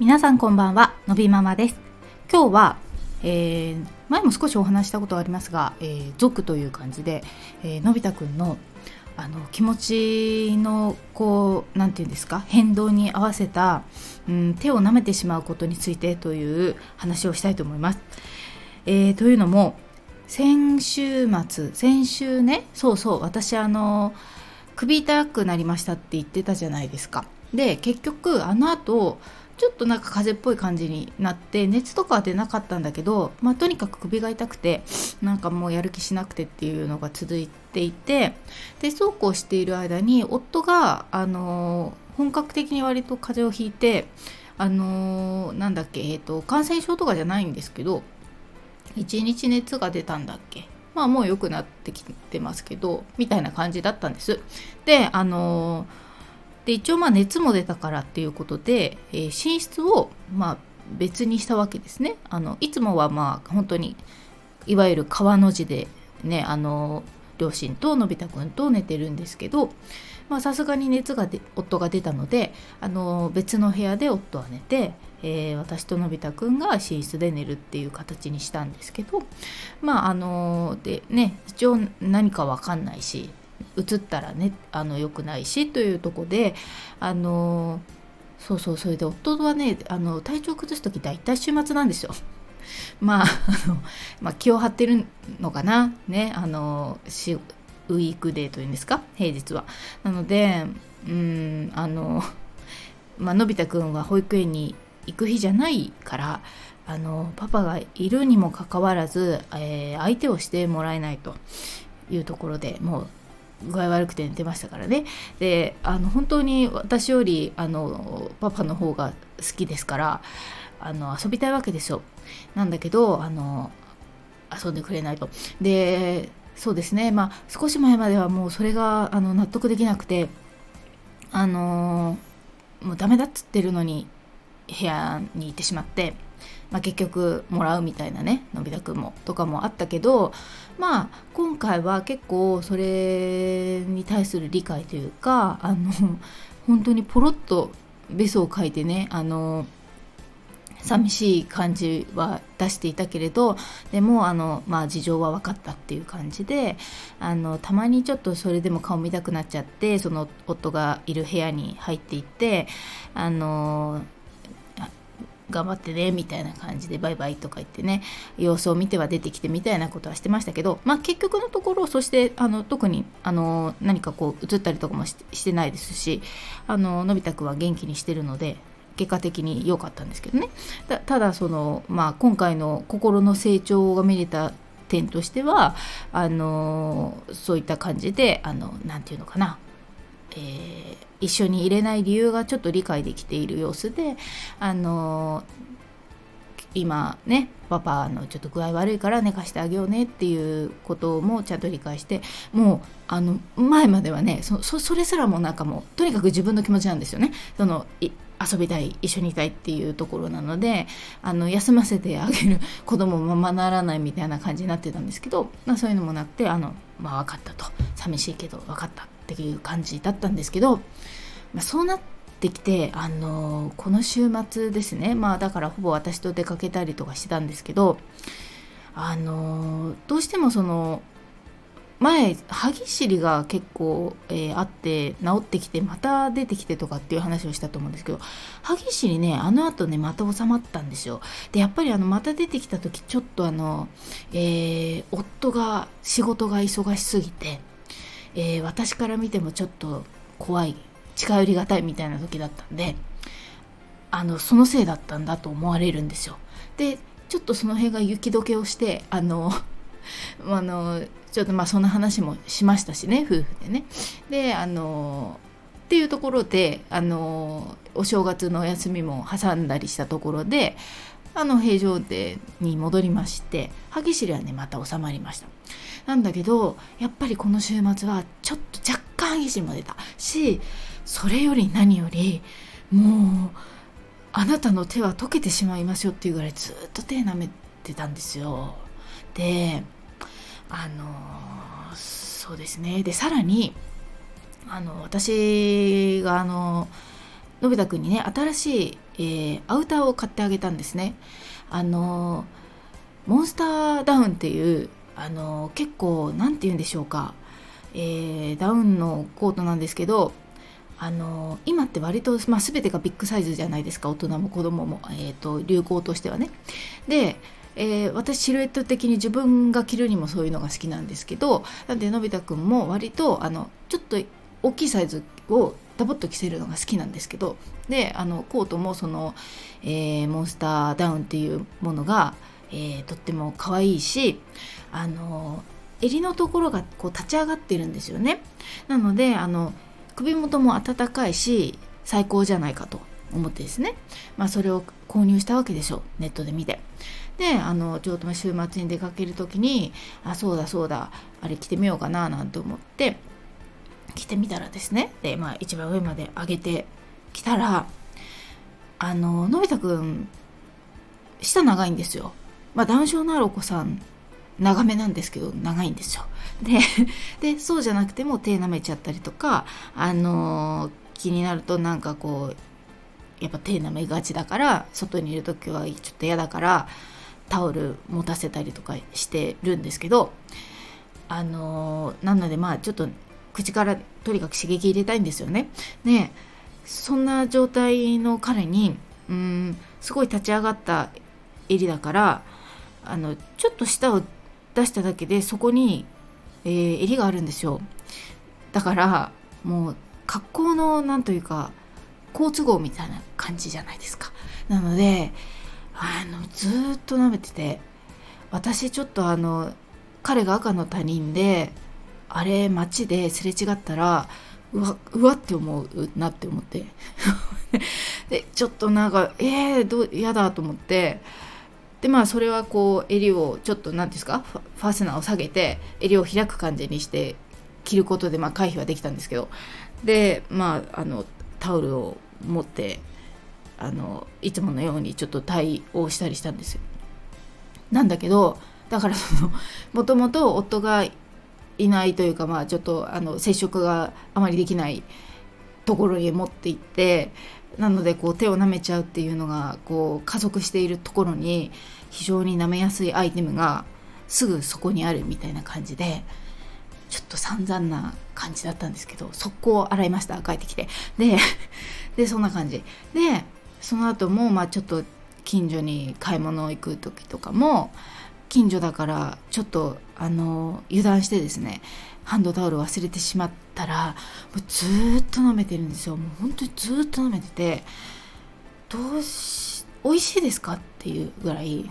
皆さんこんばんはのびママです今日は、えー、前も少しお話したことがありますが、えー、族という感じで、えー、のび太くんのあの気持ちのこう何て言うんですか変動に合わせた、うん、手を舐めてしまうことについてという話をしたいと思います。えー、というのも先週末先週ねそうそう私あの首痛くなりましたって言ってたじゃないですか。で結局あの後ちょっとなんか風邪っぽい感じになって熱とかは出なかったんだけど、まあ、とにかく首が痛くてなんかもうやる気しなくてっていうのが続いていてでそうこうしている間に夫があの本格的に割と風邪をひいてあのなんだっけ、えーと、感染症とかじゃないんですけど1日熱が出たんだっけまあもう良くなってきてますけどみたいな感じだったんです。であのーで一応まあ熱も出たからっていうことで、えー、寝室をまあ別にしたわけですね。あのいつもはまあ本当にいわゆる川の字でねあの両親とのび太くんと寝てるんですけどさすがに熱がで夫が出たのであの別の部屋で夫は寝て、えー、私とのび太くんが寝室で寝るっていう形にしたんですけどまああのでね一応何か分かんないし移ったらねあの良くないしというとこであのそうそうそれで夫はねあの体調崩す時大体週末なんですよ。まああの、まあ、気を張ってるのかなねあのしウィークデーというんですか？平日は。なのでうんあの、まあのび太くんは保育園に行く日じゃないからあのパパがいるにもかかわらず、えー、相手をしてもらえないというところでもう具合悪くて寝てましたからね。であの本当に私よりあのパパの方が好きですからあの遊びたいわけですよ。なんだけどあの遊んでくれないと。でそうですね。まあ少し前まではもうそれがあの納得できなくてあのもうダメだっつってるのに部屋に行ってしまってまあ、結局もらうみたいなねのび太くんもとかもあったけどまあ今回は結構それに対する理解というかあの本当にポロッとベソを書いてねあの寂しい感じは出していたけれどでもあの、まあ、事情は分かったっていう感じであのたまにちょっとそれでも顔見たくなっちゃってその夫がいる部屋に入っていってあの頑張ってねみたいな感じでバイバイとか言ってね様子を見ては出てきてみたいなことはしてましたけど、まあ、結局のところそしてあの特にあの何かこう映ったりとかもしてないですしあののび太くんは元気にしてるので結果的に良かったんですけどね。ただその、まあ、今回の心の成長が見れた点としてはあのそういった感じで何て言うのかなえー、一緒に入れない理由がちょっと理解できている様子であの今ねパパのちょっと具合悪いから寝かしてあげようねっていうこともちゃんと理解してもうあの前まではねそそれすらもなんかもうとにかく自分の気持ちなんですよね。その遊びたい一緒にいたいっていうところなのであの休ませてあげる子供もままならないみたいな感じになってたんですけど、まあ、そういうのもなくてあの、まあ、分かったと。寂しいけど分かったっていう感じだったんですけど、まあ、そうなってきてあのこの週末ですね。まあだからほぼ私と出かけたりとかしてたんですけどあのどうしてもその前歯ぎしりが結構、えー、あって治ってきてまた出てきてとかっていう話をしたと思うんですけど歯ぎしりねあの後ねまた収まったんですよ。でやっぱりあのまた出てきた時ちょっとあの、えー、夫が仕事が忙しすぎてえー、私から見てもちょっと怖い近寄りがたいみたいな時だったんであのそのせいだったんだと思われるんですよ。でちょっとその辺が雪解けをしてあの あのちょっとまあそんな話もしましたしね夫婦でね。であのっていうところであのお正月のお休みも挟んだりしたところであの平常でに戻りまして歯ぎしりはねまた収まりました。なんだけどやっぱりこの週末はちょっと若干意地も出たしそれより何よりもうあなたの手は溶けてしまいますよっていうぐらいずっと手舐めてたんですよ。であのそうですねでさらにあの私があののび太くんにね新しい、えー、アウターを買ってあげたんですね。あのモンスターダウンっていうあの結構何て言うんでしょうか、えー、ダウンのコートなんですけどあの今って割と、まあ、全てがビッグサイズじゃないですか。大人も子供も、えーと、流行としてはね。でえー、私シルエット的に自分が着るにもそういうのが好きなんですけどなんでのび太くんも割とあのちょっと大きいサイズをダボっと着せるのが好きなんですけどであのコートもその、えー、モンスターダウンっていうものが、えー、とっても可愛いしあの襟のところがこう立ち上がってるんですよね。なのであの首元も暖かいし最高じゃないかと思ってですね、まあ、それを購入したわけでしょう。ネットで見て。であのちょうど週末に出かける時にあそうだそうだあれ着てみようかななんて思って着てみたらですねで、まあ、一番上まで上げてきたらあののび太くん舌長いんですよ。まあ、ダウン症のあるお子さん長めなんですけど長いんですよ。でそうじゃなくても手舐めちゃったりとかあの気になるとなんかこうやっぱ手舐めがちだから外にいる時はちょっと嫌だからタオル持たせたりとかしてるんですけどあのなのでまあちょっと口からとにかく刺激入れたいんですよね。でそんな状態の彼にうんすごい立ち上がった襟だからあのちょっと舌を出しただけでそこに、えー、襟があるんですよ。だからもう格好のなんというか好都合みたいな感じじゃないですか。なのであのずっと舐めてて私ちょっとあの彼が赤の他人であれ街ですれ違ったらうわうわって思うなって思って。でちょっとなんかえー、ど嫌だと思って。でまあそれはこう襟をちょっと何ですか？ファスナーを下げて襟を開く感じにして着ることでまあ回避はできたんですけど。でまああのタオルを持ってあのいつものようにちょっと対応したりしたんですよ。なんだけどだからそのもともと夫がいないというか、まあ、ちょっとあの接触があまりできないところに持っていってなのでこう手を舐めちゃうっていうのがこう加速しているところに非常に舐めやすいアイテムがすぐそこにあるみたいな感じでちょっと散々な感じだったんですけど速攻洗いました帰ってきて。で でそんな感じ。でその後もまあちょっと近所に買い物行く時とかも近所だからちょっとあの油断してですねハンドタオル忘れてしまったらもうずっと舐めてるんですよ。もう本当にずっと舐めててどうし美味しいですかっていうぐらい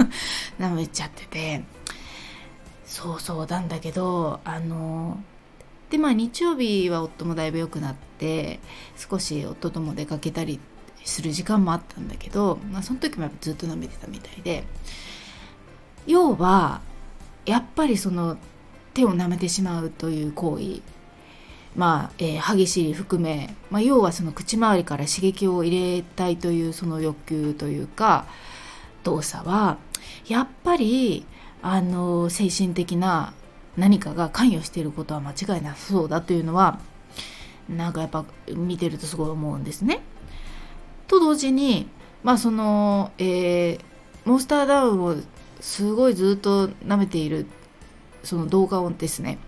舐めちゃっててそうそうなんだけどあのでまあ日曜日は夫もだいぶ良くなって少し夫とも出かけたりする時間もあったんだけど、まあ、その時もやっぱずっと舐めてたみたいで要はやっぱりその手を舐めてしまうという行為まあ、えー、歯ぎしり含め、まあ、要はその口周りから刺激を入れたいというその欲求というか動作はやっぱりあの精神的な何かが関与していることは間違いなさそうだというのはなんかやっぱ見てるとすごい思うんですね。と同時にまあその、えー、モンスターダウンをすごいずっと舐めているその動画をですね、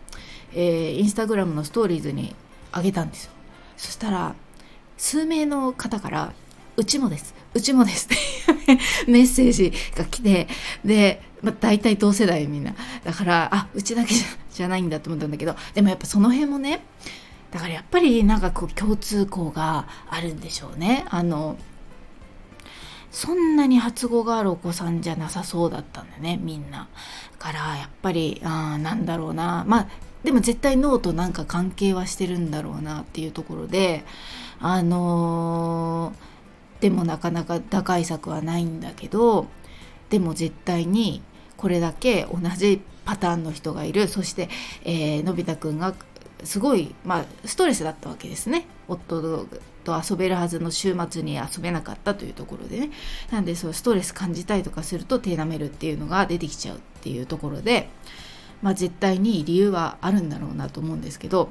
えー、インスタグラムのストーリーズに上げたんですよ。そしたら数名の方から「うちもですうちもです」って メッセージが来てで、まあ、大体同世代みんな。だからあうちだけじゃないんだと思ったんだけどでもやっぱその辺もねだからやっぱりなんかこう共通項があるんでしょうね。あのそんなに発語があるお子さんじゃなさそうだったんだねみんな。からやっぱりあなんだろうなまあでも絶対脳となんか関係はしてるんだろうなっていうところであのー、でもなかなか打開策はないんだけどでも絶対にこれだけ同じパターンの人がいるそして、えー、のび太くんがすごい、まあ、ストレスだったわけですね。夫と遊べるはずの週末に遊べなかったというところでね。なんでそうストレス感じたりとかすると手舐めるっていうのが出てきちゃうっていうところで、まあ、絶対に理由はあるんだろうなと思うんですけど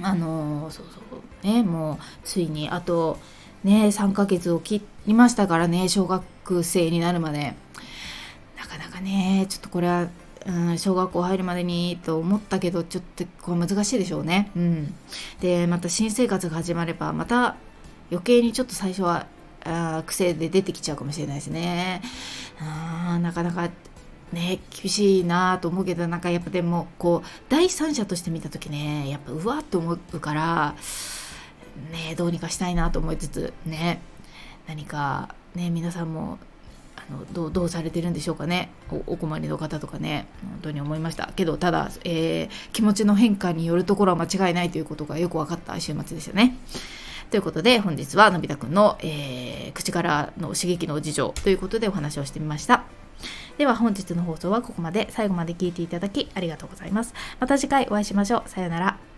あのそうそうねもうついにあとね3ヶ月を切りましたからね小学生になるまで。なかなかねちょっとこれは、うん、小学校入るまでにと思ったけどちょっとこれ難しいでしょうね。うん。でまた新生活が始まればまた余計にちょっと最初はあ癖で出てきちゃうかもしれないですね。あなかなかね厳しいなと思うけどなんかやっぱでもこう第三者として見た時ねやっぱうわっと思うからねどうにかしたいなと思いつつね何かね皆さんもあのどうどうされてるんでしょうかねお困りの方とかね本当に思いましたけどただ、えー、気持ちの変化によるところは間違いないということがよく分かった週末でしたね。ということで本日はのび太くんの、えー、口からの刺激の事情ということでお話をしてみました。では本日の放送はここまで最後まで聞いていただきありがとうございます。また次回お会いしましょう。さようなら。